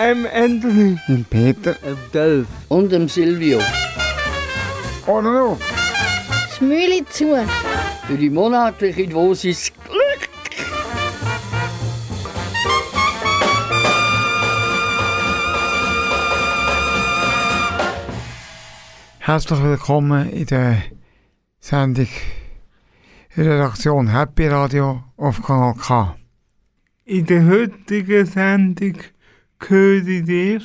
dem Anthony, dem Peter, dem Dolf und dem Silvio. Oh no. Das Mühle zu. Für die monatliche Dosis Glück. Herzlich willkommen in der Sendung Redaktion Happy Radio auf Kanal K. In der heutigen Sendung gehöre dir?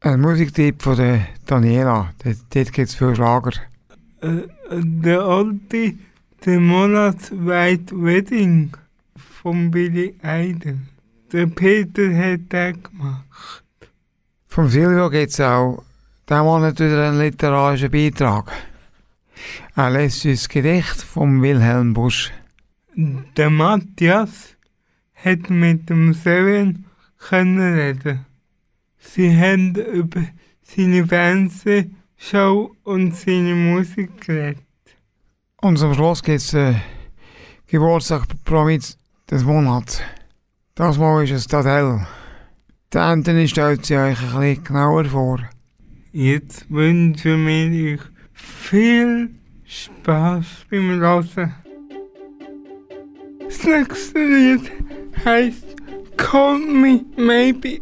Ein Musiktipp von der Daniela. Dort, gibt es viel Schlager. Äh, der alte, der Monat White Wedding von Billy Eider. Der Peter hat den gemacht. Vom Silvio gibt es auch diesen Monat wieder einen literarischen Beitrag. Ein letztes Gedicht von Wilhelm Busch. Der Matthias hat mit dem Seven handelt. Sie haben über seine Fernsehshow und seine Musik geredet. Und zum Schluss gibt es äh, Geburtstag Promis des Monats. Das Mal ist es Tadell. Die Anthony stellt sie euch ein bisschen genauer vor. Jetzt wünsche wir euch viel Spaß beim Lassen. Das nächste Lied heisst call me maybe.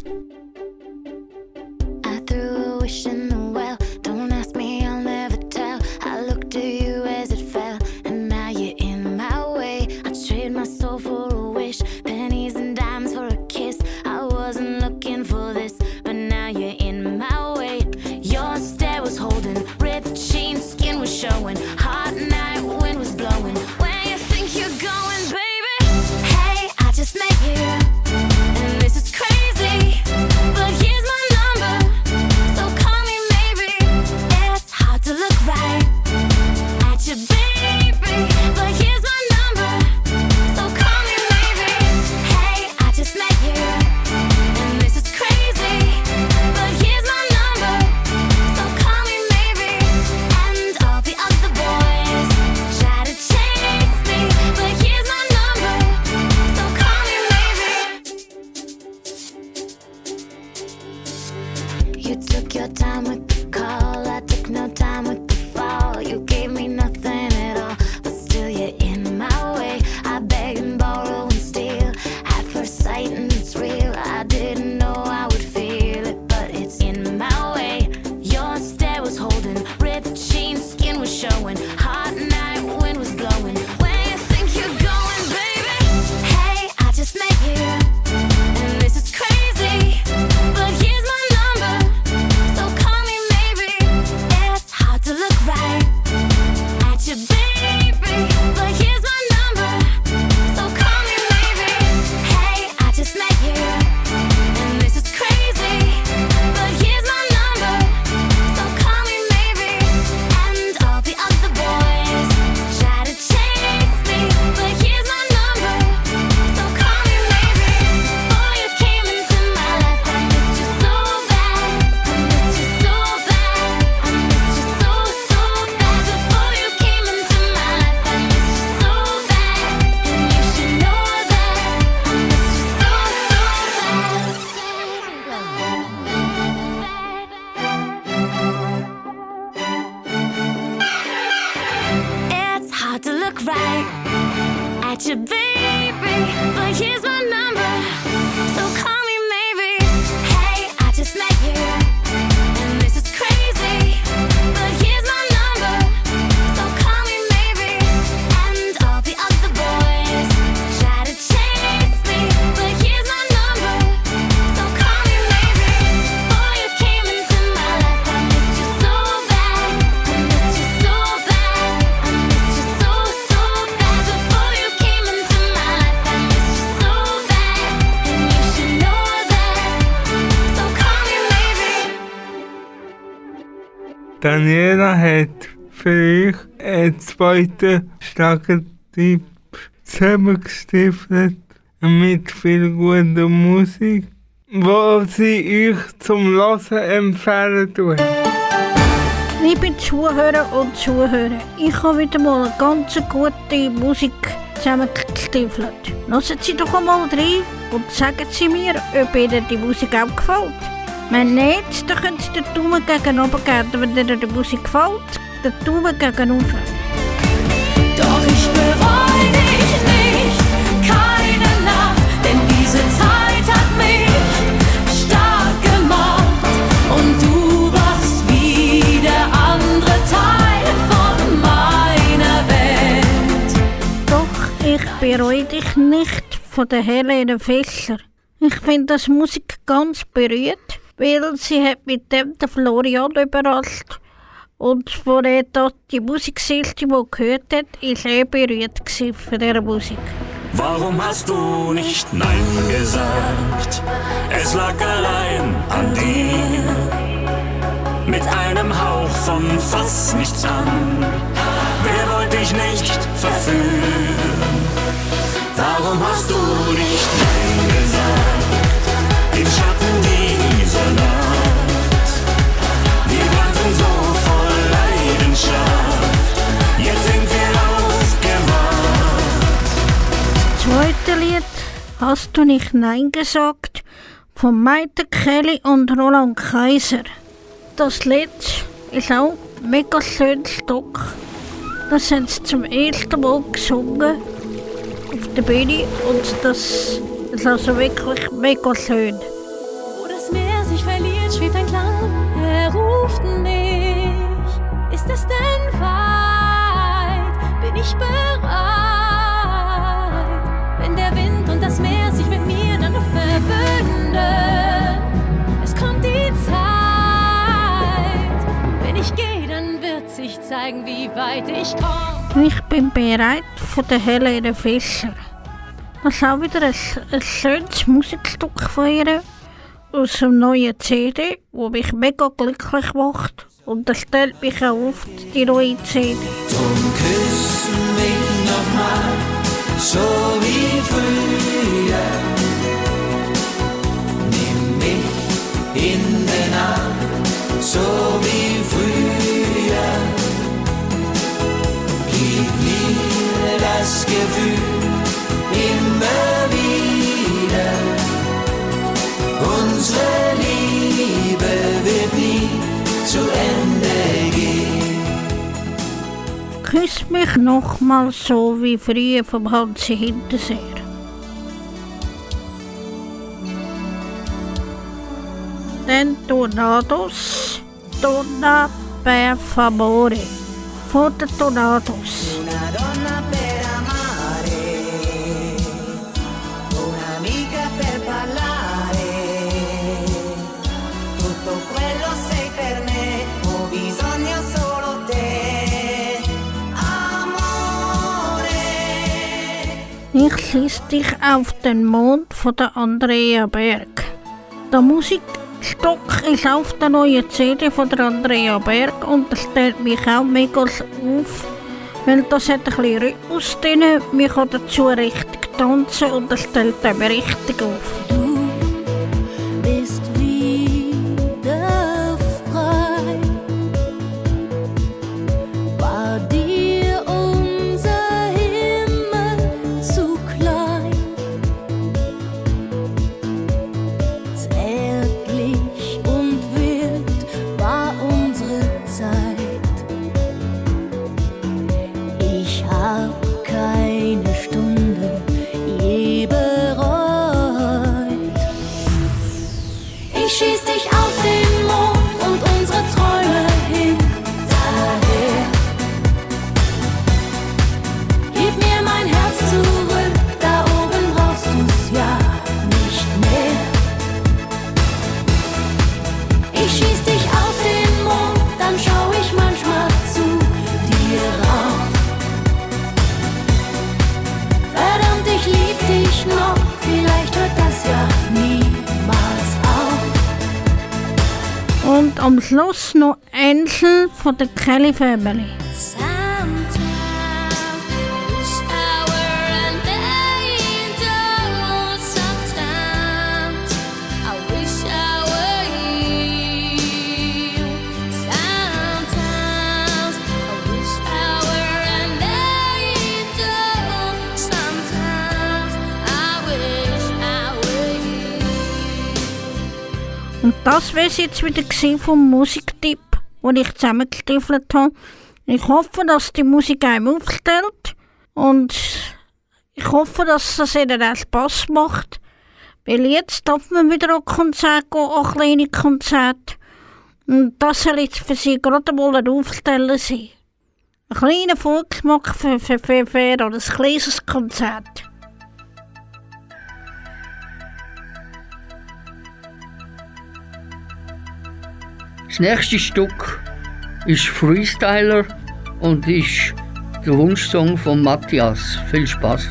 Zweiten Tipp zusammengestiftet mit viel guter Musik, wo sie euch zum Hören empfehlen tut. Liebe Zuhörer und Zuhörer, ich habe wieder mal eine ganz gute Musik zusammengestiefelt. Lassen Sie doch einmal rein und sagen Sie mir, ob Ihnen die Musik auch gefällt. Wenn nicht, dann können Sie den Daumen gegen oben geben. Wenn Ihnen die Musik gefällt, den Daumen gegen unten. Bereue dich nicht von der Helene Fischer. Ich finde das Musik ganz berührt, weil sie hat mit dem den Florian überrascht. Und wo er dort die Musiksicht, die gehört hat, ist er berührt von dieser Musik. Warum hast du nicht Nein gesagt? Es lag allein an dir. Mit einem Hauch von fast nichts an. Wer wollte dich nicht verführen? Warum hast du nicht Nein gesagt? Im Schatten dieser Nacht. Wir brannten so voll Leidenschaft. Jetzt sind wir aufgewacht. Zweite Lied Hast du nicht Nein gesagt von Maite Kelly und Roland Kaiser. Das Lied ist auch ein mega schönes Stück. Das haben sie zum ersten Mal gesungen der Bühne und das ist also wirklich mega schön. Wo das Meer sich verliert, schwebt ein Klang, er ruft mich. Ist es denn weit? Bin ich bereit? Wenn der Wind und das Meer sich mit mir dann verbünden, es kommt die Zeit. Wenn ich gehe, dann wird sich zeigen, wie weit ich komme. Ich bin bereit von der Helene Fischer. Das ist auch wieder ein, ein schönes Musikstück von ihr aus dem neuen CD, wo mich mega glücklich macht. Und das stellt mich auch auf die neue CD. Drum küss mich nochmal, so wie früher. Nimm mich in den Arm, so wie Küss mich nochmal so wie früher vom Hansi Hinterseer. Den Tornados, Donna per favore, von den Tornados. Una donna per Ich schließ dich auf den Mond von der Andrea Berg. Der Musikstück ist auf der neuen CD von der Andrea Berg und das stellt mich auch mega auf, weil das hat ein bisschen Rhythmus drin. Man kann dazu richtig tanzen und das stellt einem richtig auf. von der Kelly Family. Und das wäre es jetzt wieder gesehen vom Musik die ich zusammengestiefelt habe. Ich hoffe, dass die Musik einem aufstellt und ich hoffe, dass es ihnen auch Spass macht. Weil jetzt darf man wieder an Konzerte gehen, an kleine Konzerte. Und das soll jetzt für sie gerade mal ein Aufstellen sein. Ein kleiner Volksmarkt für, für, für, für ein kleines Konzert. Das nächste Stück ist Freestyler und ist der Wunschsong von Matthias. Viel Spaß!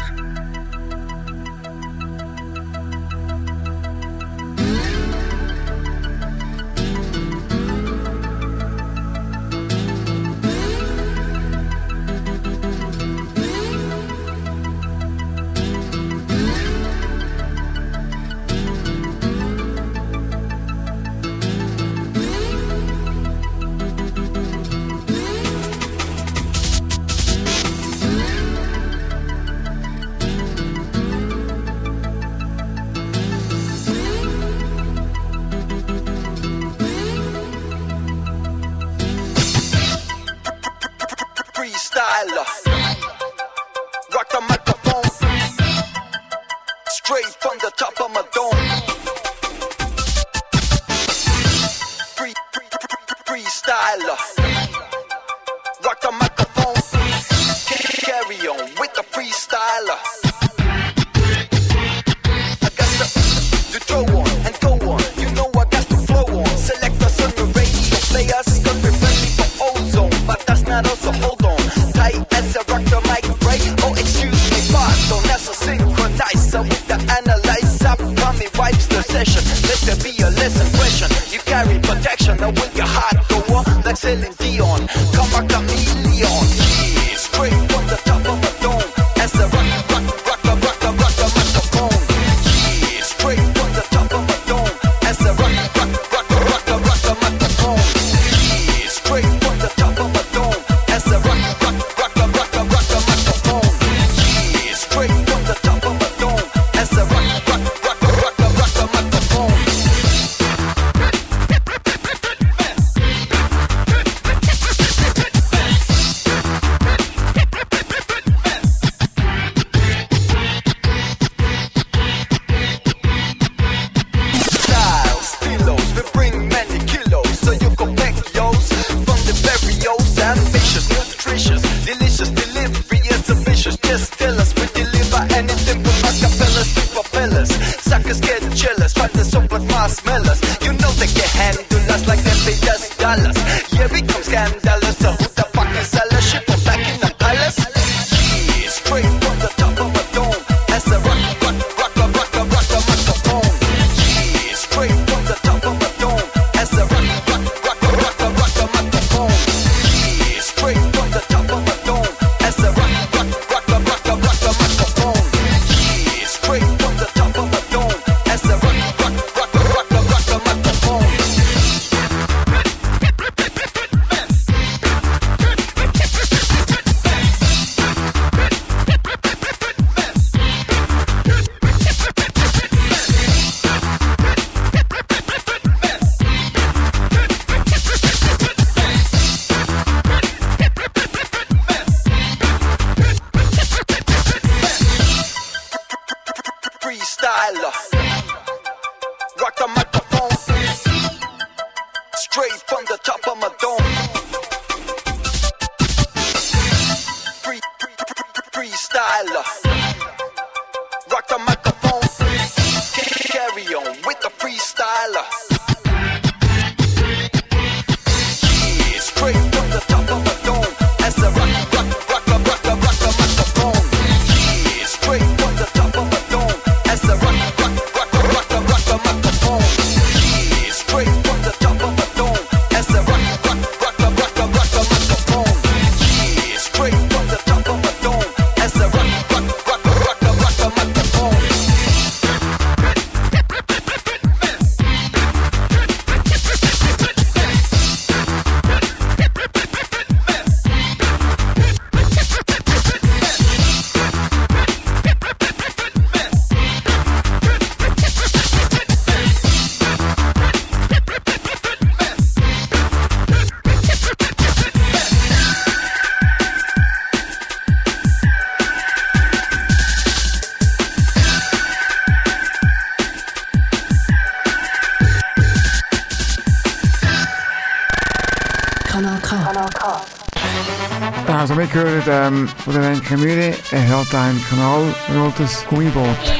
Ähm, von der Renke Mühle, er hat einen Kanal, rotes Gummiboot.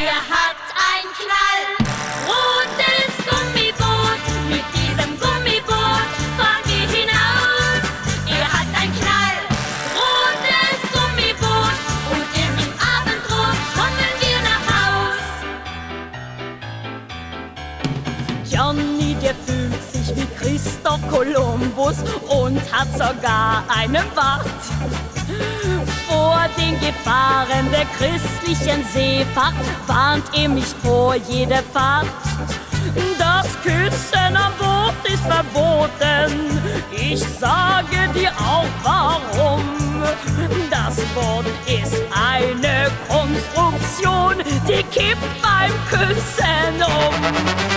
Christlichen Seefahrt warnt er mich vor jeder Fahrt. Das Küssen am Boot ist verboten. Ich sage dir auch warum. Das Boot ist eine Konstruktion, die kippt beim Küssen um.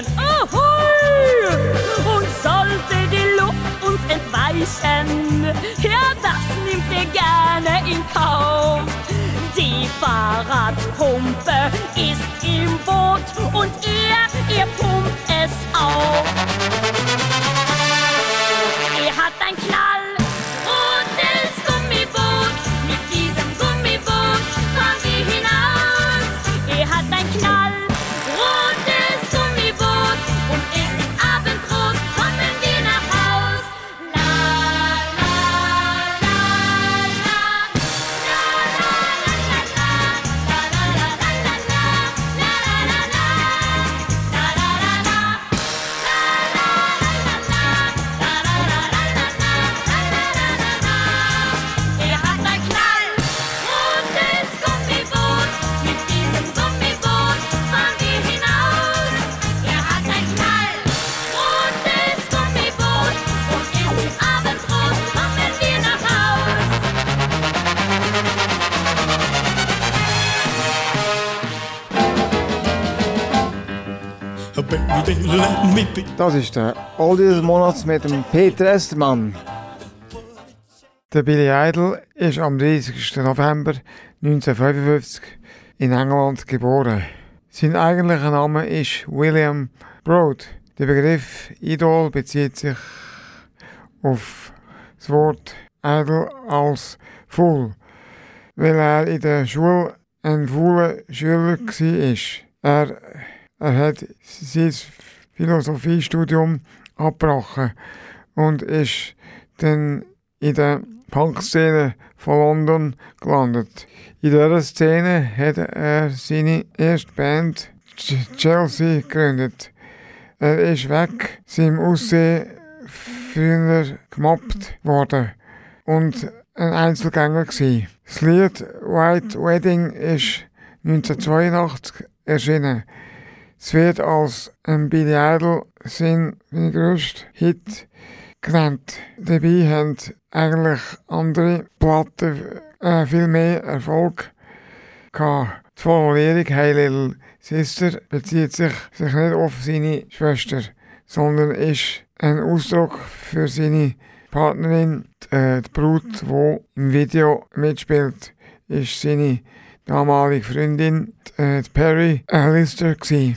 and oh! Das ist der Oldie des Monats mit dem Peter Estermann. Der Billy Idol ist am 30. November 1955 in England geboren. Sein eigentlicher Name ist William Broad. Der Begriff Idol bezieht sich auf das Wort Idol als Fool, weil er in der Schule ein fauler Schüler war. Er, er hat sein Philosophiestudium abgebrochen und ist dann in der Punkszene von London gelandet. In dieser Szene hat er seine erste Band Ch- Chelsea gegründet. Er ist weg seinem Aussehen früher gemobbt worden und ein Einzelgänger gsi. Das Lied White Wedding ist 1982 erschienen. Es wird als ein Billy Idol sein grösster Hit genannt. Dabei haben eigentlich andere Platten äh, viel mehr Erfolg gehabt. Die Formulierung Hey Little Sister bezieht sich, sich nicht auf seine Schwester, sondern ist ein Ausdruck für seine Partnerin, die, äh, die Brut, die im Video mitspielt, ist seine damalige Freundin, äh, die Perry Lister. Gewesen.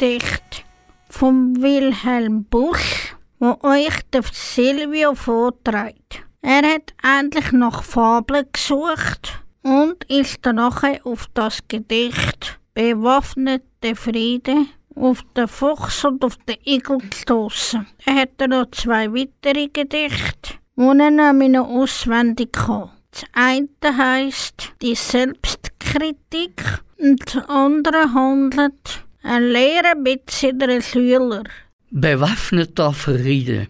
drei Gedichte von Wilhelm Busch, wo euch der Silvio vorträgt. Er hat endlich nach Fabeln gesucht und ist dann nachher auf das Gedicht Bewaffnete Friede auf den Fuchs und auf den Igel gestoßen. Er hat noch zwei weitere Gedichte, die er nämlich noch auswendig kann. Das eine heisst Die Selbstkritik und das andere handelt ein Lehrer mit seinen. Bewaffneter Friede.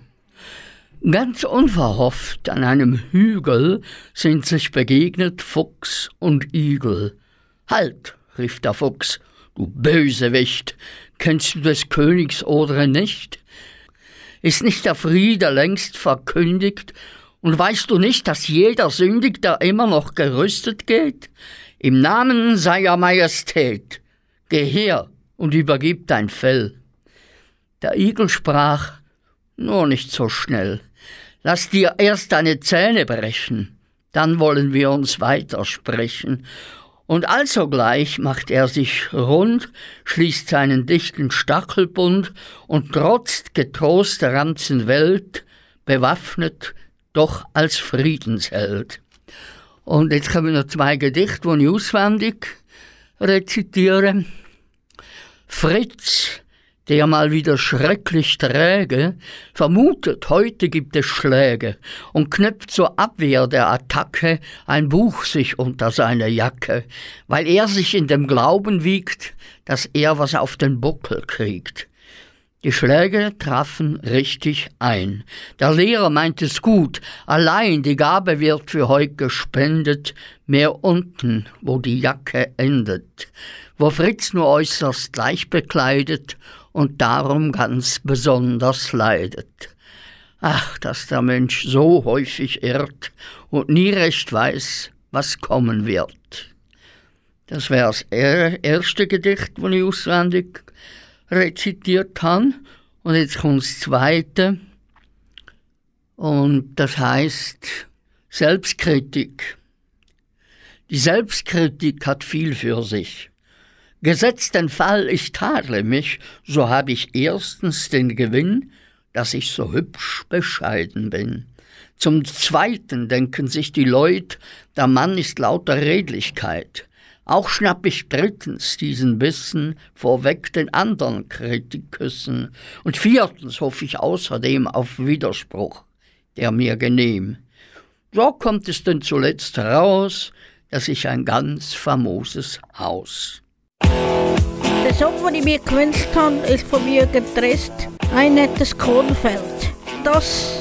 Ganz unverhofft an einem Hügel sind sich begegnet Fuchs und Igel. Halt, rief der Fuchs, du Bösewicht, kennst du des Königs Ordre nicht? Ist nicht der Friede längst verkündigt, und weißt du nicht, dass jeder sündigt, der immer noch gerüstet geht? Im Namen seiner Majestät, geh her und übergib dein Fell. Der Igel sprach, nur nicht so schnell. Lass dir erst deine Zähne brechen, dann wollen wir uns weitersprechen. Und alsogleich macht er sich rund, schließt seinen dichten Stachelbund und trotzt getrost der ganzen Welt, bewaffnet, doch als Friedensheld. Und jetzt kommen noch zwei Gedichte, die ich auswendig rezitiere. Fritz, der mal wieder schrecklich träge, vermutet, heute gibt es Schläge und knöpft zur Abwehr der Attacke ein Buch sich unter seine Jacke, weil er sich in dem Glauben wiegt, dass er was auf den Buckel kriegt. Die Schläge trafen richtig ein. Der Lehrer meint es gut, allein die Gabe wird für heut gespendet, mehr unten, wo die Jacke endet, wo Fritz nur äußerst leicht bekleidet und darum ganz besonders leidet. Ach, dass der Mensch so häufig irrt und nie recht weiß, was kommen wird. Das wäre das er erste Gedicht, das ich auswendig rezitiert habe. Und jetzt kommt das zweite. Und das heißt Selbstkritik. Die Selbstkritik hat viel für sich. Gesetzt den Fall, ich tadle mich, so habe ich erstens den Gewinn, dass ich so hübsch bescheiden bin. Zum Zweiten denken sich die Leute, der Mann ist lauter Redlichkeit. Auch schnapp ich drittens diesen Bissen vorweg den anderen Kritikküssen. Und viertens hoffe ich außerdem auf Widerspruch, der mir genehm. So kommt es denn zuletzt heraus, dass ich ein ganz famoses Haus. Der Song, den ich mir gewünscht habe, ist von Jürgen Trest, ein nettes Kornfeld. Das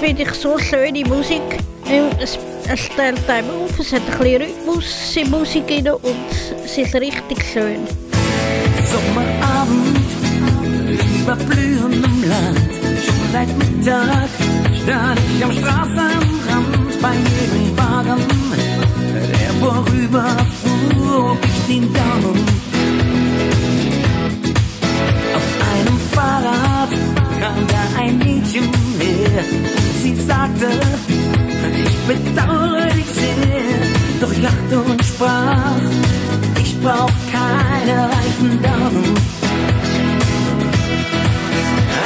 finde ich so schöne Musik. Ähm, Es, es stellt einem auf, es hat ein bisschen Rhythmus in Musik rein und es ist richtig schön. Sommerabend über blühendem Land. Schon seit Mittag stand ich am Straßenrand bei jedem Wagen, der vorüberfuhr, hob ich den Daumen. Fahrrad kam da ein Mädchen her sie sagte, ich bedauere dich sehr, doch ich lachte und sprach, ich brauch keine reichen Damen.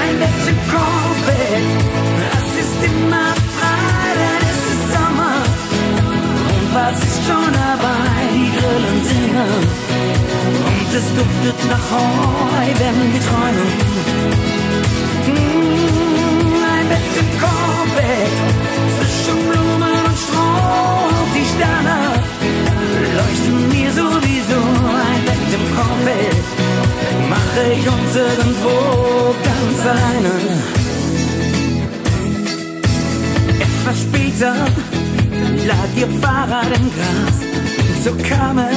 Ein im Kornfeld, das ist immer frei, denn es ist Sommer. Und was ist schon dabei? Die Grillen singen. Und es duftet nach Heu, wenn wir träumen. Zwischen Blumen und Stroh. Und die Sterne leuchten mir sowieso. Ein Bett im Kornfeld mache ich uns irgendwo ganz alleine. Etwas später lag ihr Fahrrad im Gras. So kam es,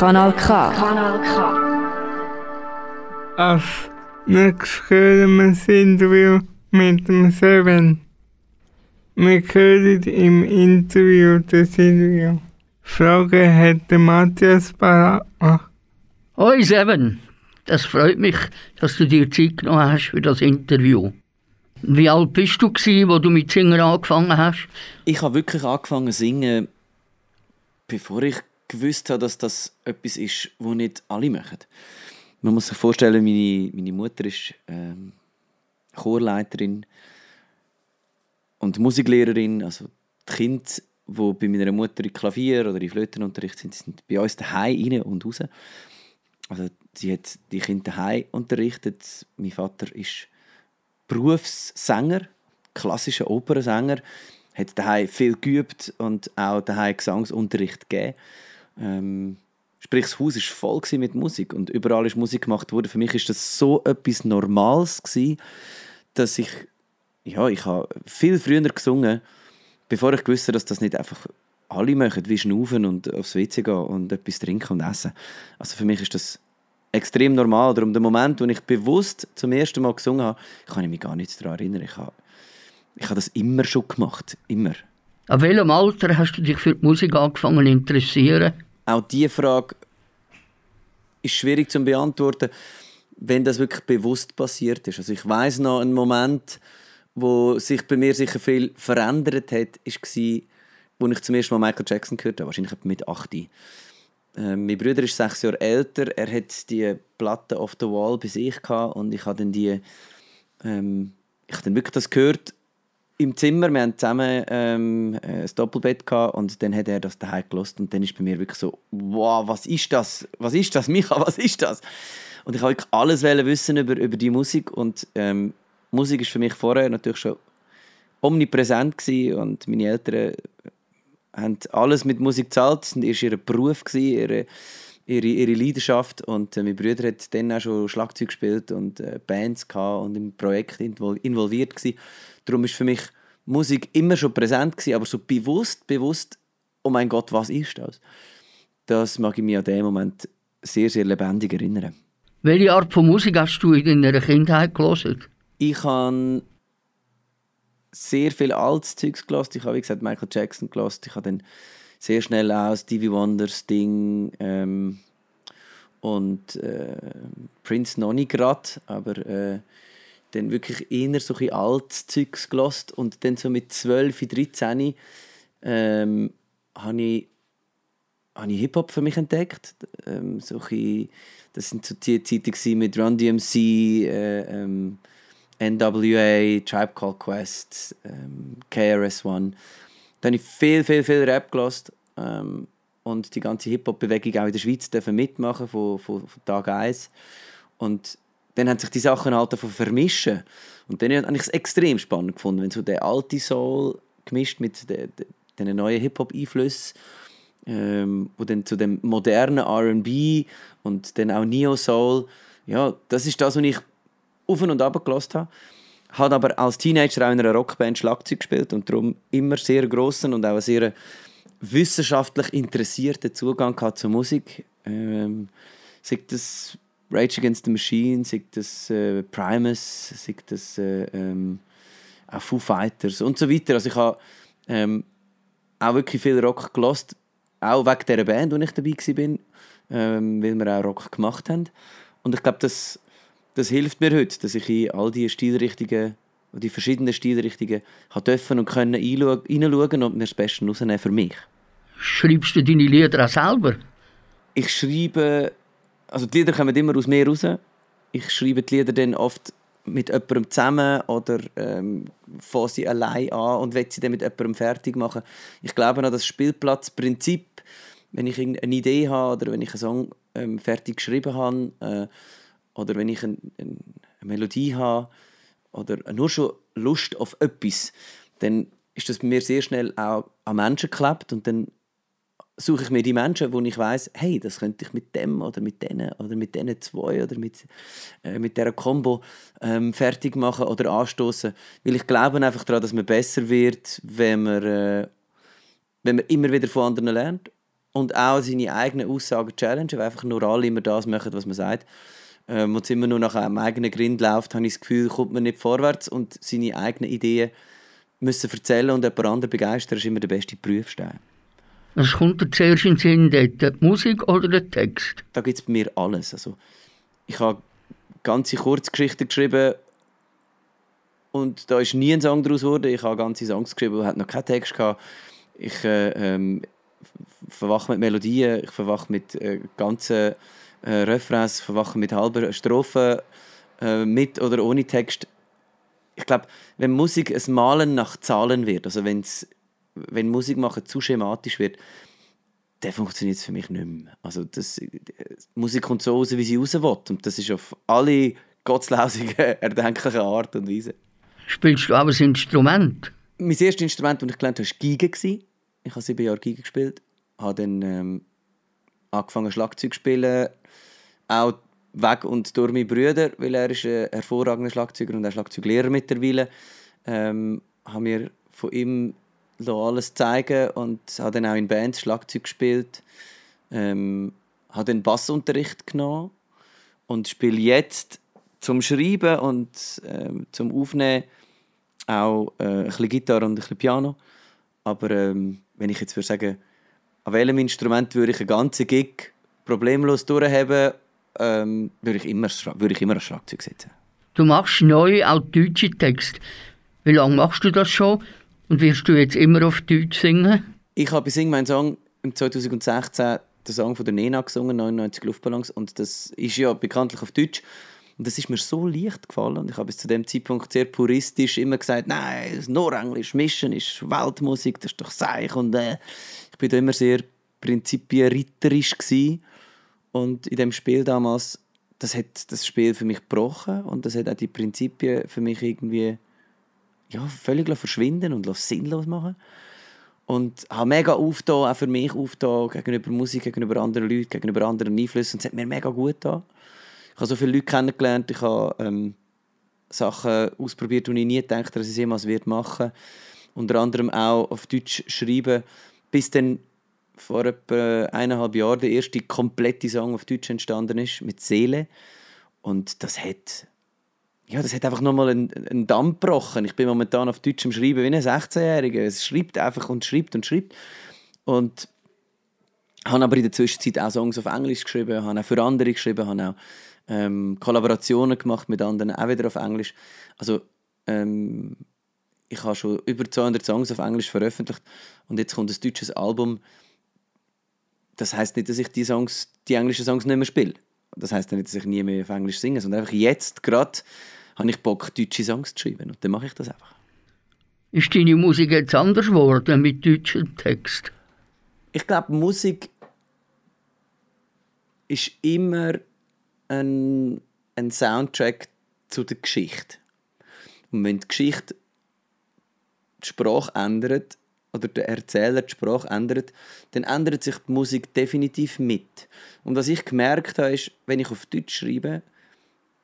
Kanal K. Kanal K. Als nächstes hören wir das Interview mit dem Seven. Wir hören im Interview das Interview. Frage hat der Matthias gemacht. Hoi Seven, das freut mich, dass du dir Zeit genommen hast für das Interview. Wie alt bist du gsi, wo du mit Singen angefangen hast? Ich habe wirklich angefangen zu singen, bevor ich gewusst habe, dass das etwas ist, was nicht alle machen. Man muss sich vorstellen, meine, meine Mutter ist ähm, Chorleiterin und Musiklehrerin. Also die Kinder, die bei meiner Mutter in Klavier oder in Flötenunterricht sind, sind bei uns daheim rein und raus. Also sie hat die Kinder daheim unterrichtet. Mein Vater ist Berufssänger, klassischer Opernsänger, hat daheim viel geübt und auch daheim Gesangsunterricht gegeben. Ähm, sprich, das Haus war voll mit Musik und überall ist Musik gemacht worden. Für mich ist das so etwas Normales gewesen, dass ich, ja, ich habe viel früher gesungen, bevor ich wusste, dass das nicht einfach alle machen, wie schnaufen und aufs WC gehen und etwas trinken und essen. Also für mich ist das extrem normal. Darum der Moment, wo ich bewusst zum ersten Mal gesungen habe, kann ich mich gar nicht daran erinnern. Ich habe, ich habe das immer schon gemacht. Immer. Ab welchem Alter hast du dich für die Musik angefangen zu interessieren? Auch diese Frage ist schwierig zu beantworten, wenn das wirklich bewusst passiert ist. Also ich weiß noch einen Moment, wo sich bei mir sicher viel verändert hat, war, wo ich zum ersten Mal Michael Jackson gehört habe, wahrscheinlich mit 8. Ähm, mein Bruder ist sechs Jahre älter. Er hat die Platte off the wall bei sich gehabt und ich habe dann die, ähm, ich habe dann wirklich das gehört im Zimmer. Wir hatten zusammen ähm, ein Doppelbett gehabt und dann hat er das daheim gelost und dann ist bei mir wirklich so, wow, was ist das? Was ist das, Micha? Was ist das? Und ich wollte alles wissen über, über die Musik und ähm, Musik ist für mich vorher natürlich schon omnipräsent gewesen und meine Eltern haben alles mit Musik gezahlt. Das war ihr Beruf, ihre, ihre, ihre Leidenschaft. Und äh, mein Bruder hat dann auch schon Schlagzeug gespielt und äh, Bands gehabt und im Projekt invol involviert gewesen. Darum ist für mich Musik immer schon präsent gewesen, aber so bewusst, bewusst, oh mein Gott, was ist das? Das mag ich mich an dem Moment sehr, sehr lebendig erinnern. Welche Art von Musik hast du in deiner Kindheit gelesen? Ich habe sehr viel altes Zeugs gelassen. Ich habe, wie gesagt, Michael Jackson gelassen. Ich habe dann sehr schnell auch Stevie Wonder, Sting ähm, und äh, Prince noch nicht gerade, aber äh, dann wirklich eher so ein altes Zeugs gelassen. Und dann so mit 12, 13 ähm, habe ich, habe ich Hip-Hop für mich entdeckt. Ähm, so bisschen, das sind so die Zeiten mit Run DMC, äh, ähm, NWA, Tribe Called Quest, ähm, KRS-One. Da habe ich viel, viel, viel Rap gelassen ähm, und die ganze Hip-Hop-Bewegung auch in der Schweiz mitmachen von, von, von Tag 1. Und dann haben sich die Sachen halt davon vermischen. Und dann habe ich es extrem spannend gefunden, wenn so der alte Soul gemischt mit den, den neuen Hip-Hop-Einflüssen, ähm, wo dann zu dem modernen R&B und dann auch Neo-Soul, ja, das ist das, was ich auf und ab gelassen habe. Habe aber als Teenager auch in einer Rockband Schlagzeug gespielt und darum immer sehr grossen und auch einen sehr wissenschaftlich interessierten Zugang gehabt zur Musik. Ähm, sei das Rage Against the Machine, sei das äh, Primus, sei das äh, ähm, auch Foo Fighters und so weiter. Also ich habe ähm, auch wirklich viel Rock gelost, auch wegen dieser Band, wo ich dabei war, ähm, weil wir auch Rock gemacht haben. Und ich glaube, das das hilft mir heute, dass ich in all die Stilrichtungen, die verschiedenen Stilrichtungen dürfen und können hineinschauen und mir das Beste rausnehmen für mich. Schreibst du deine Lieder auch selber? Ich schreibe, also die Lieder kommen immer aus mir raus. Ich schreibe die Lieder dann oft mit jemandem zusammen oder ähm, fange sie allein an und will sie dann mit jemandem fertig machen. Ich glaube an das Spielplatzprinzip, wenn ich eine Idee habe oder wenn ich einen Song ähm, fertig geschrieben habe, äh, oder wenn ich ein, ein, eine Melodie habe oder nur schon Lust auf etwas, dann ist das bei mir sehr schnell auch an Menschen geklebt und dann suche ich mir die Menschen, wo ich weiß, hey, das könnte ich mit dem oder mit denen oder mit denen zwei oder mit, äh, mit dieser Combo ähm, fertig machen oder anstoßen, weil ich glaube einfach daran, dass man besser wird, wenn man, äh, wenn man immer wieder von anderen lernt und auch seine eigenen Aussagen challenge, weil einfach nur alle immer das machen, was man sagt ähm, und es immer nur nach einem eigenen Grind läuft, habe ich das Gefühl, kommt man nicht vorwärts und seine eigenen Ideen müssen erzählen und jemand anderen begeistern, ist immer der beste Prüfstein. Was kommt dir zuerst in den Sinn, die Musik oder der Text? Da gibt es bei mir alles. Also, ich habe ganze Kurzgeschichten geschrieben und da ist nie ein Song daraus geworden. Ich habe ganze Songs geschrieben, die noch keinen Text hatten. Ich äh, ähm, verwache mit Melodien, ich verwache mit äh, ganzen äh, Refrains verwachen mit halber Strophe, äh, mit oder ohne Text. Ich glaube, wenn Musik ein Malen nach Zahlen wird, also wenn's, wenn Musik machen zu schematisch wird, dann funktioniert es für mich nicht mehr. Also das, die Musik kommt so raus, wie sie raus will. Und das ist auf alle gottslausigen, erdenklichen Art und Weise. Spielst du aber ein Instrument? Mein erstes Instrument, das ich gelernt habe, war Geige. Ich habe sieben Jahre Geige gespielt. Habe dann ähm, angefangen Schlagzeug zu spielen, auch weg und durch meinen Bruder, weil er ist ein hervorragender Schlagzeuger und ein Schlagzeuglehrer mittlerweile. Ähm, haben wir von ihm alles zeigen und habe dann auch in Bands Schlagzeug gespielt. Ähm, habe dann Bassunterricht genommen und spiele jetzt zum Schreiben und ähm, zum Aufnehmen auch äh, ein bisschen Gitarre und ein bisschen Piano. Aber ähm, wenn ich jetzt würde sagen, an welchem Instrument würde ich einen ganzen Gig problemlos durchhaben, ähm, würde ich immer, würde ich immer ein Schlagzeug setzen. Du machst neu auch deutsche Texte. Wie lange machst du das schon? Und wirst du jetzt immer auf Deutsch singen? Ich habe bei Sing meinen Song im 2016 den Song von der Nena gesungen, 99 Luftballons. Und das ist ja bekanntlich auf Deutsch. Und das ist mir so leicht gefallen. Und ich habe bis zu dem Zeitpunkt sehr puristisch immer gesagt, nein, nur Englisch, Mischen ist Weltmusik, das ist doch Seich. Und äh, bin da immer sehr prinzipienritterisch. Und in dem Spiel damals, das hat das Spiel für mich gebrochen und das hat auch die Prinzipien für mich irgendwie ja, völlig verschwinden und sinnlos machen. Und habe mega aufgetan, auch für mich aufgetan, gegenüber Musik, gegenüber anderen Leuten, gegenüber anderen Einflüssen. Und es hat mir mega gut getan. Ich habe so viele Leute kennengelernt, ich habe ähm, Sachen ausprobiert, die ich nie gedacht dass ich es jemals machen Unter anderem auch auf Deutsch schreiben, bis dann vor etwa eineinhalb Jahren der erste komplette Song auf Deutsch entstanden ist, mit Seele. Und das hat ja, das hat einfach nochmal einen, einen Damm gebrochen. Ich bin momentan auf Deutsch am Schreiben wie ein 16-Jähriger. Es schreibt einfach und schreibt und schreibt. Und habe aber in der Zwischenzeit auch Songs auf Englisch geschrieben, habe auch für andere geschrieben, habe auch ähm, Kollaborationen gemacht mit anderen, auch wieder auf Englisch. Also ähm, ich habe schon über 200 Songs auf Englisch veröffentlicht und jetzt kommt ein deutsches Album. Das heißt nicht, dass ich die Songs, die englischen Songs nicht mehr spiele. Das heißt nicht, dass ich nie mehr auf Englisch singe, sondern einfach jetzt gerade habe ich Bock, deutsche Songs zu schreiben und dann mache ich das einfach. Ist deine Musik jetzt anders geworden mit deutschem Text? Ich glaube, Musik ist immer ein, ein Soundtrack zu der Geschichte. Und wenn die Geschichte die Sprache ändert, oder der Erzähler die Sprache ändert, dann ändert sich die Musik definitiv mit. Und was ich gemerkt habe, ist, wenn ich auf Deutsch schreibe,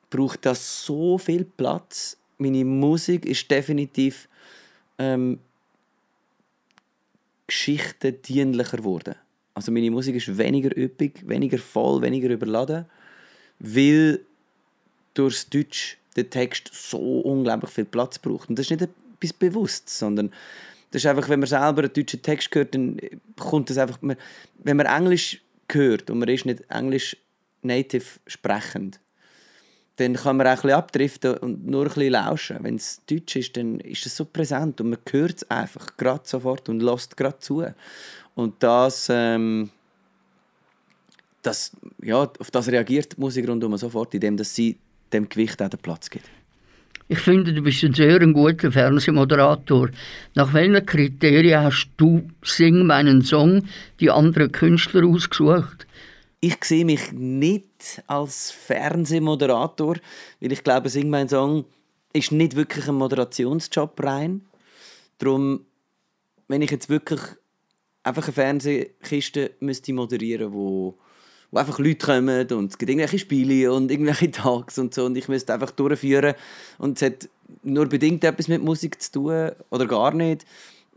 braucht das so viel Platz. Meine Musik ist definitiv ähm, geschichtendienlicher geworden. Also meine Musik ist weniger üppig, weniger voll, weniger überladen, weil durchs Deutsch der Text so unglaublich viel Platz braucht. Und das ist nicht etwas bewusst, sondern das ist einfach, wenn man selber einen deutschen Text hört, dann kommt das einfach, wenn man Englisch hört und man ist nicht Englisch native sprechend, dann kann man auch ein bisschen abdriften und nur ein bisschen lauschen. Wenn es Deutsch ist, dann ist es so präsent und man hört es einfach gerade sofort und lässt gerade zu. Und das, ähm, das, ja, auf das reagiert die Musik rundum sofort, indem dass sie dem Gewicht auch den Platz gibt. Ich finde, du bist ein sehr guter Fernsehmoderator. Nach welchen Kriterien hast du Sing meinen Song die anderen Künstler ausgesucht? Ich sehe mich nicht als Fernsehmoderator, weil ich glaube, Sing mein Song ist nicht wirklich ein Moderationsjob rein. Darum, wenn ich jetzt wirklich einfach eine Fernsehkiste müsste moderieren, wo wo einfach Leute kommen und es gibt irgendwelche Spiele und irgendwelche Tags und so und ich müsste einfach durchführen und es hat nur bedingt etwas mit Musik zu tun oder gar nicht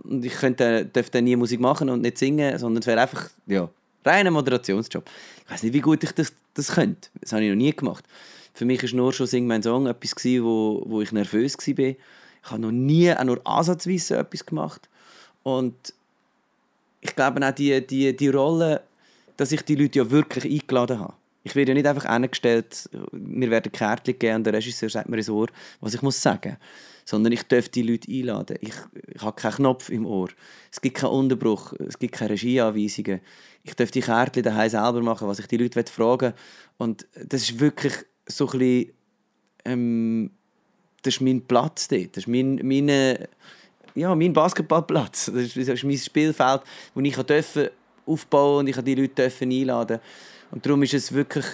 und ich könnte, dürfte nie Musik machen und nicht singen, sondern es wäre einfach, ja, reiner Moderationsjob. Ich weiß nicht, wie gut ich das, das könnte. Das habe ich noch nie gemacht. Für mich war nur schon «Sing mein Song» etwas, gewesen, wo, wo ich nervös war. Ich habe noch nie, auch nur ansatzweise etwas gemacht. Und ich glaube auch die, die, die Rolle, dass ich die Leute ja wirklich eingeladen habe. Ich werde ja nicht einfach eingestellt, mir werden Kärtchen gegeben und der Regisseur sagt mir ins Ohr, was ich muss sagen sondern ich darf die Leute einladen. Ich, ich habe keinen Knopf im Ohr. Es gibt keinen Unterbruch, es gibt keine Regieanweisungen. Ich darf die Kärtchen daheim selber machen, was ich die Leute fragen Und das ist wirklich so ein bisschen, ähm, das ist mein Platz dort. Das ist mein, meine, ja, mein Basketballplatz. Das ist, das ist mein Spielfeld, wo ich dürfen aufbauen und ich die Leute einladen. Und darum ist es wirklich,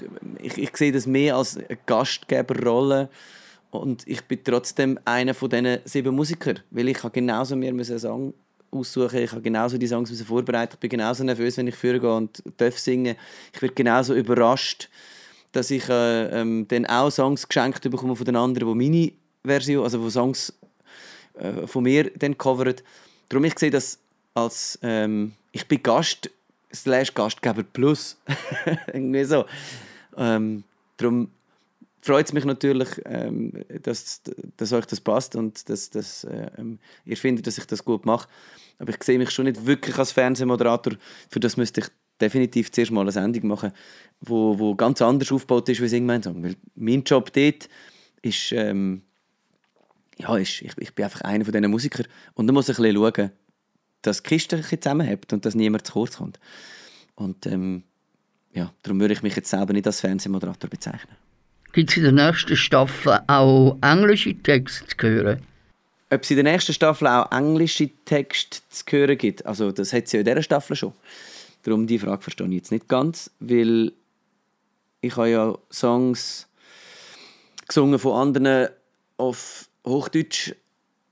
ich, ich sehe das mehr als eine Gastgeberrolle und ich bin trotzdem einer von diesen sieben Musikern, weil ich genauso mir einen Song aussuchen, ich habe genauso die Songs vorbereitet, ich bin genauso nervös, wenn ich vorgehe und darf singen. Ich werde genauso überrascht, dass ich äh, ähm, dann auch Songs geschenkt bekomme von den anderen, die meine Version, also wo Songs äh, von mir dann covert. Darum ich sehe das als ähm, ich bin Gast slash Gastgeber plus irgendwie so. Ähm, darum freut es mich natürlich, ähm, dass, dass euch das passt und dass, dass äh, ähm, ihr findet, dass ich das gut mache. Aber ich sehe mich schon nicht wirklich als Fernsehmoderator. Für das müsste ich definitiv zuerst mal eine Sendung machen, wo, wo ganz anders aufgebaut ist wie Sing mein Song. Weil mein Job dort ist, ähm, ja, ist ich, ich bin einfach einer von diesen Musikern und da muss ich ein bisschen schauen, ein bisschen zusammenhält und dass niemand zu kurz kommt. Und ähm, ja, darum würde ich mich jetzt selber nicht als Fernsehmoderator bezeichnen. Gibt es in der nächsten Staffel auch englische Texte zu hören? Ob es in der nächsten Staffel auch englische Texte zu hören gibt, also das hat es ja in dieser Staffel schon. Darum die Frage verstehe ich jetzt nicht ganz, weil ich habe ja Songs gesungen von anderen auf Hochdeutsch,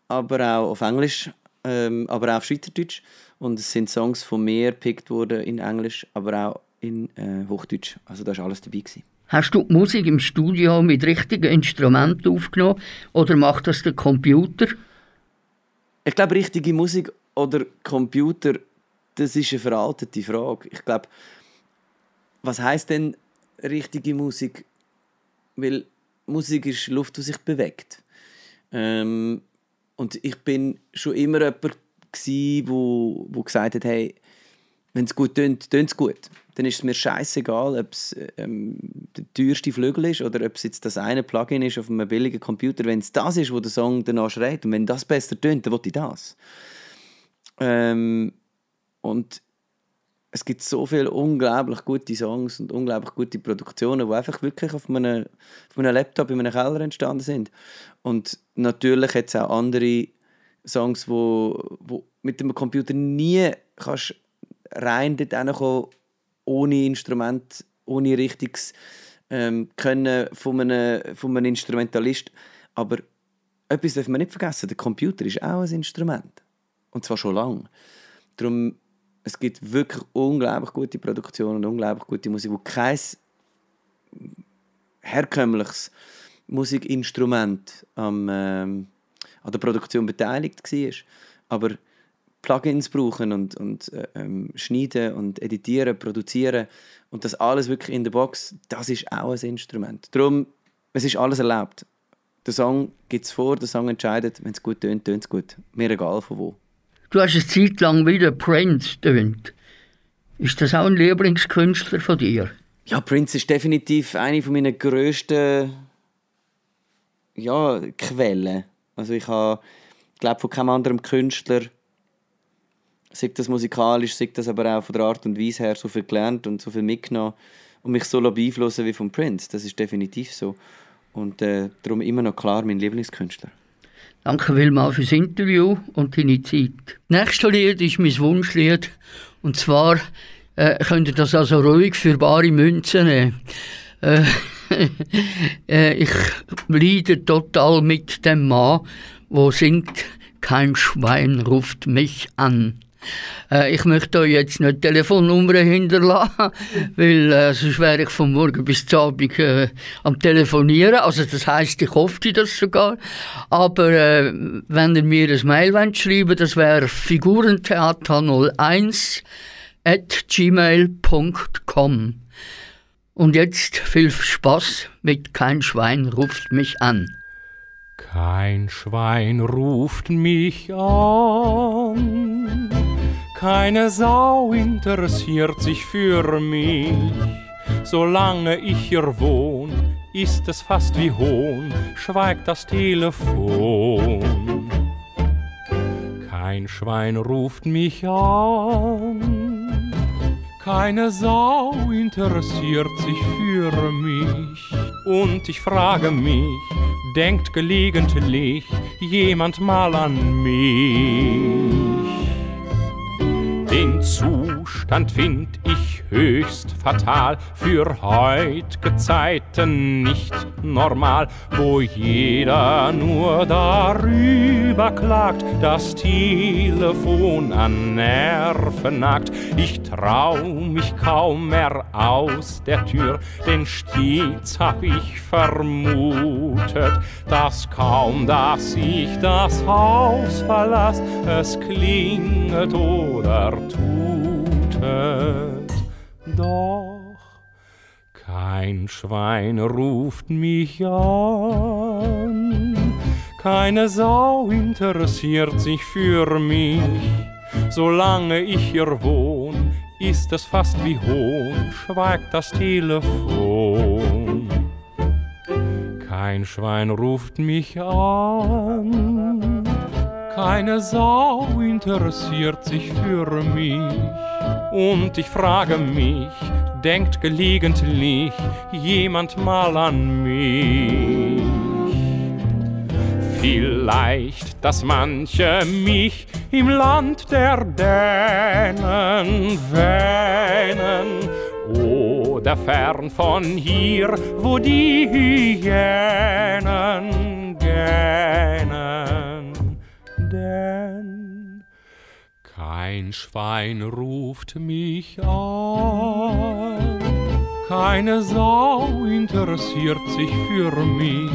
aber auch auf Englisch, ähm, aber auch auf Schweizerdeutsch. Und es sind Songs von mir gepickt worden in Englisch, aber auch in äh, Hochdeutsch. Also da war alles dabei. Gewesen. Hast du die Musik im Studio mit richtigen Instrumenten aufgenommen oder macht das der Computer? Ich glaube, richtige Musik oder Computer, das ist eine veraltete Frage. Ich glaube, was heißt denn richtige Musik? Weil Musik ist Luft, die sich bewegt. Ähm, und ich bin schon immer jemand gsi, wo, wo gesagt hat, hey, wenn es gut tönt, tönt es gut. Dann ist es mir scheißegal, ob es ähm, der teuerste Flügel ist oder ob es jetzt das eine Plugin ist auf einem billigen Computer. Wenn es das ist, wo der Song danach schreit und wenn das besser tönt, dann will ich das. Ähm, und es gibt so viele unglaublich gute Songs und unglaublich gute Produktionen, die einfach wirklich auf einem, auf einem Laptop in einem Keller entstanden sind. Und natürlich hat es auch andere Songs, wo, wo mit dem Computer nie kannst rein dort hinkommen, ohne Instrument, ohne richtiges ähm, Können von einem, von einem Instrumentalist. Aber etwas darf man nicht vergessen, der Computer ist auch ein Instrument. Und zwar schon lange. Darum, es gibt wirklich unglaublich gute Produktionen und unglaublich gute Musik, wo kein herkömmliches Musikinstrument am, ähm, an der Produktion beteiligt war. Aber Plugins brauchen und, und äh, ähm, schneiden und editieren, produzieren und das alles wirklich in der Box, das ist auch ein Instrument. Darum, es ist alles erlaubt. Der Song gibt es vor, der Song entscheidet, wenn es gut tönt, tönt es gut. Mir egal von wo. Du hast eine Zeit lang wieder Prince tönt. Ist das auch ein Lieblingskünstler von dir? Ja, Prince ist definitiv eine meiner grössten ja, Quellen. Also ich habe, glaube von keinem anderen Künstler, sei das musikalisch, sei das aber auch von der Art und Weise her, so viel gelernt und so viel mitgenommen und mich so beeinflussen wie von Prince. Das ist definitiv so. Und äh, darum immer noch klar mein Lieblingskünstler. Danke vielmals fürs Interview und deine Zeit. Das nächste Lied ist mein Wunschlied. Und zwar äh, könnt ihr das also ruhig für bare Münzen nehmen. Äh, äh, ich leide total mit dem Mann, wo singt Kein Schwein ruft mich an. Äh, ich möchte euch jetzt nicht Telefonnummer hinterlassen, weil äh, sonst wäre ich von morgen bis zum Abend äh, am Telefonieren. Also das heißt, ich hoffe das sogar. Aber äh, wenn ihr mir ein Mail schreiben das wäre figurentheater01 at gmail.com. Und jetzt viel Spaß mit Kein Schwein ruft mich an. Kein Schwein ruft mich an, keine Sau interessiert sich für mich. Solange ich hier wohn, ist es fast wie Hohn, schweigt das Telefon. Kein Schwein ruft mich an, keine Sau interessiert sich für mich. Und ich frage mich, denkt gelegentlich jemand mal an mich? Den Zustand find ich höchst fatal, für heut'ge Zeiten nicht normal, wo jeder nur darüber klagt, das Telefon an Nerven nagt. Ich trau mich kaum mehr aus der Tür, denn stets hab ich vermutet, dass kaum, dass ich das Haus verlass, es klingelt oder tutet. Doch Kein Schwein ruft mich an, keine Sau interessiert sich für mich. Solange ich hier wohn, ist es fast wie Hohn, schweigt das Telefon. Kein Schwein ruft mich an, keine Sau interessiert sich für mich. Und ich frage mich, denkt gelegentlich jemand mal an mich? Vielleicht, dass manche mich im Land der Dänen wähnen oder fern von hier, wo die Hyänen gähnen. Kein Schwein ruft mich an, keine Sau interessiert sich für mich.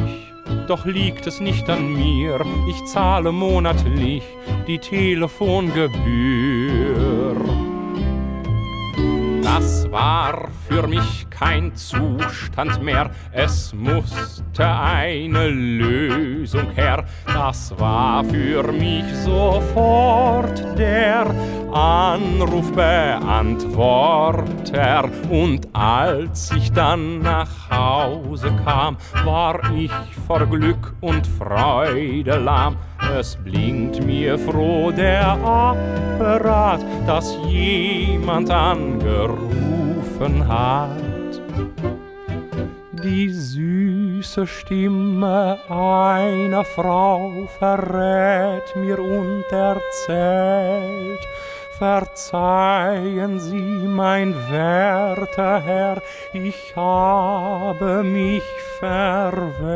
Doch liegt es nicht an mir, ich zahle monatlich die Telefongebühr. Das war für mich kein Zustand mehr, es musste eine Lösung her. Das war für mich sofort der Anrufbeantworter. Und als ich dann nach Hause kam, war ich vor Glück und Freude lahm. Es blinkt mir froh der Apparat, dass jemand angerufen hat. Die süße Stimme einer Frau verrät mir und erzählt, Verzeihen Sie, mein werter Herr, ich habe mich verwählt.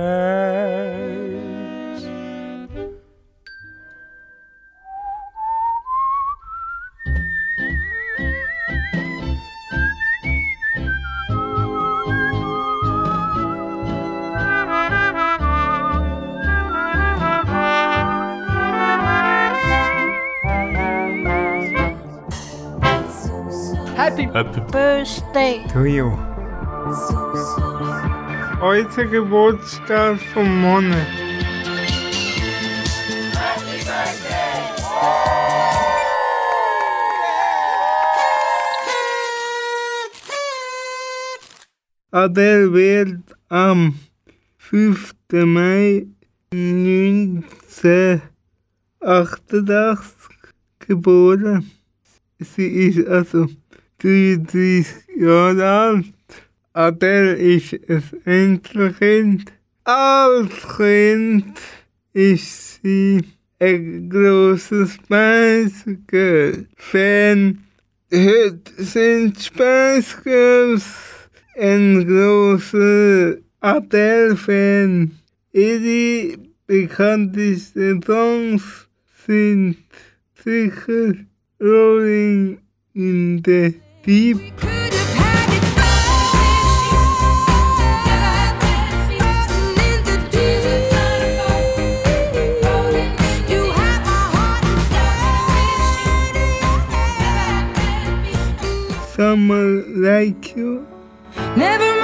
Happy, Birthday. to you. Heute Geburtstag vom Monat. Adele wird am 5. Mai 1988 geboren. Sie ist also 33 Jahre alt. Adele ist ein Einzelkind. Als Kind ist sie ein grosser Spice Girl Fan. Heute sind Spice Girls ein großer Adele-Fan. Ihre bekanntesten Songs sind sicher Rolling in the Deep. Someone like you. Never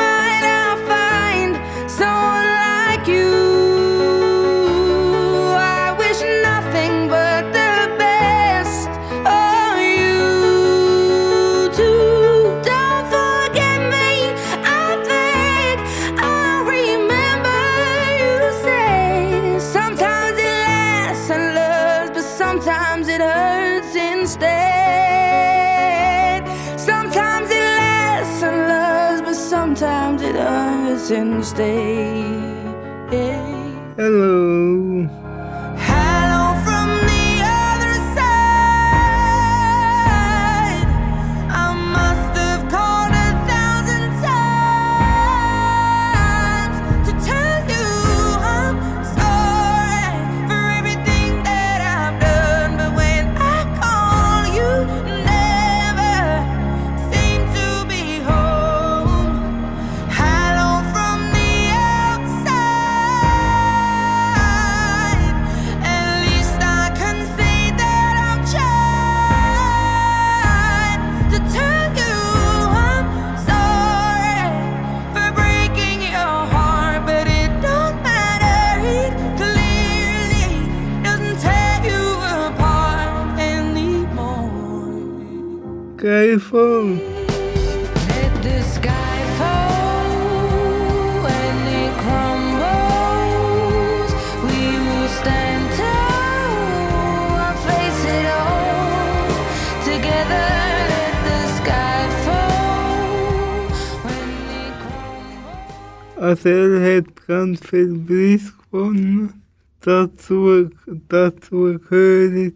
für Briefkronen. Dazu, dazu gehört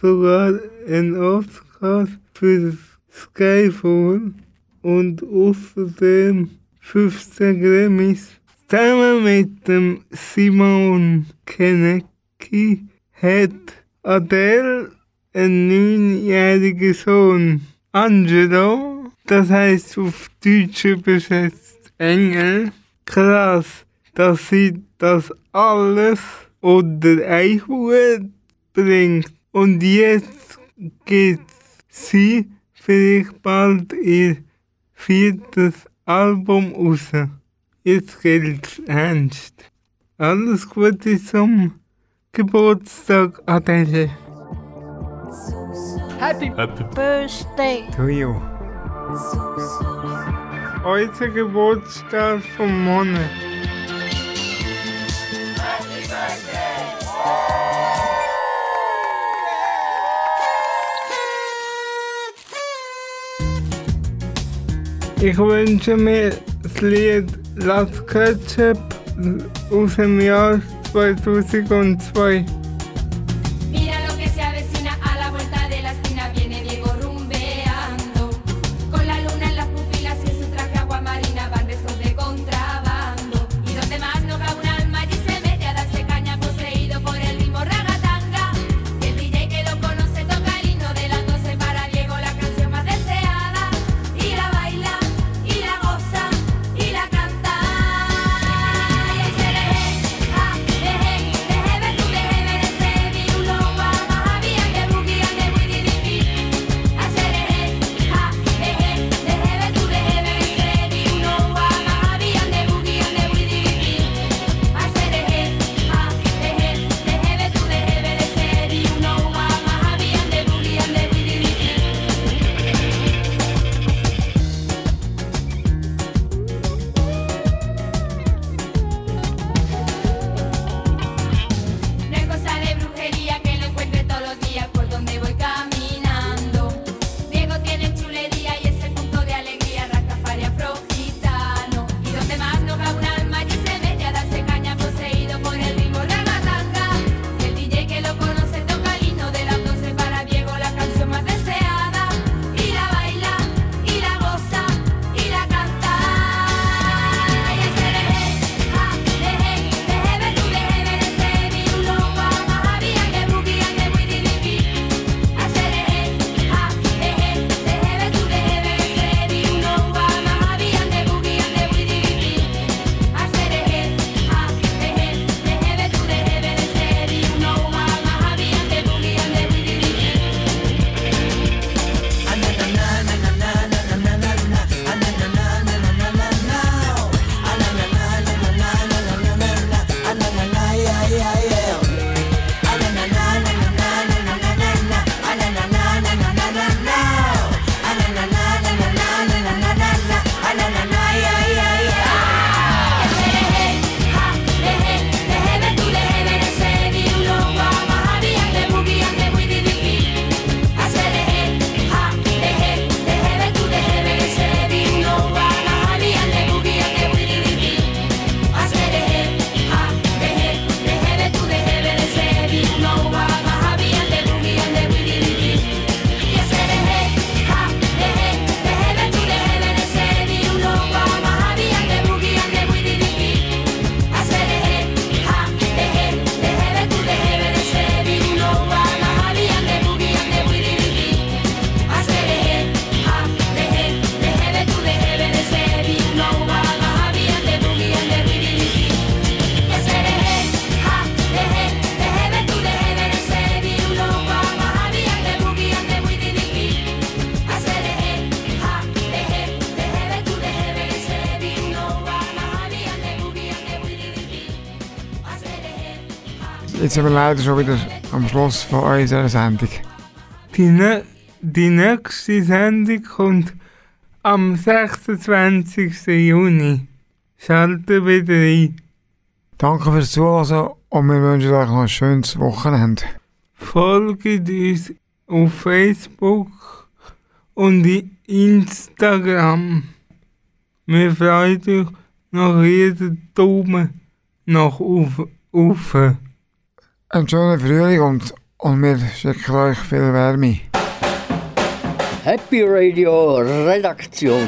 sogar ein Oscar für Skyfall und außerdem 15 Grammys. Zusammen mit dem Simon Kenecki hat Adele einen neunjährigen Sohn, Angelo, das heißt auf Deutsch übersetzt Engel. Krass, dass sie das alles unter ein Hut bringt. Und jetzt geht sie vielleicht bald ihr viertes Album raus. Jetzt geht's ernst. Alles Gute zum Geburtstag, Adele. Happy, Happy Birthday to you. Heute Geburtstag vom Monat. Ich wünsche mir das Lied Last Ketchup aus dem Jahr 2002. jetzt sind wir leider schon wieder am Schluss von unserer Sendung. Die, ne die nächste Sendung kommt am 26. Juni. Schalten wieder ein. Danke fürs Zuhören und wir wünschen euch noch ein schönes Wochenende. Folgt uns auf Facebook und Instagram. Wir freuen uns noch jeden Daumen nach oben auf. Einen schönen Frühling und, und wir schicken euch viel Wärme. Happy Radio Redaktion.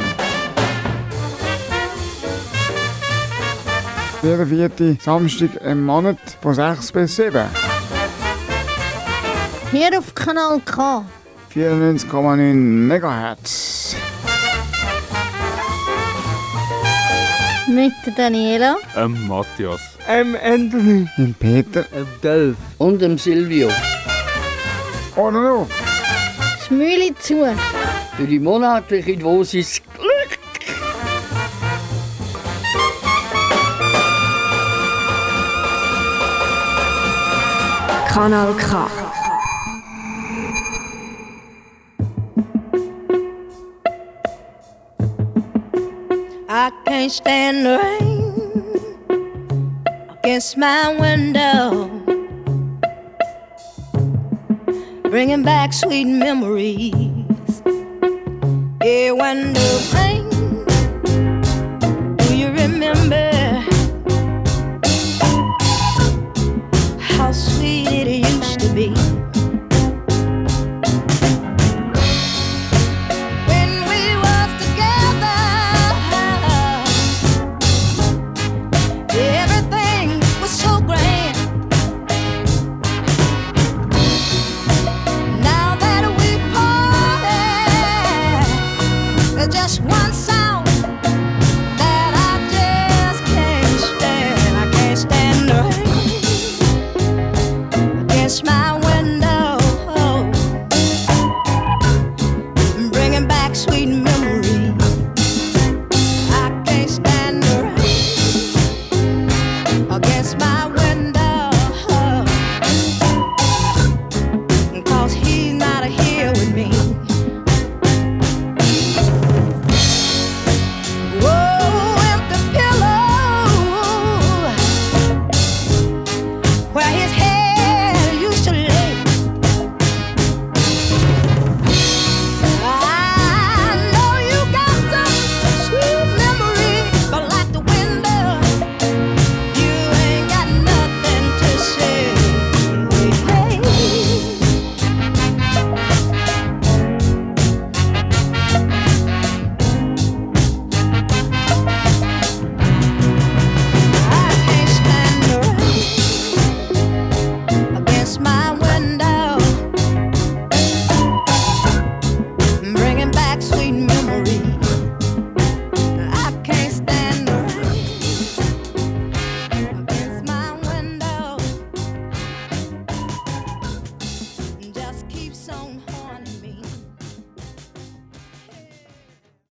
Jeden vierten Samstag im Monat von 6 bis 7. Hier auf Kanal K. 94,9 MHz. Mit der Daniela. Ähm, Matthias. Ähm, Anthony. Im Peter. Im Delf. Und dem Silvio. Oder noch? Das Mühle zu. Für die monatliche Dosis Glück. Kanal K. I can't stand the rain against my window, bringing back sweet memories. Yeah, the